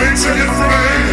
makes it afraid.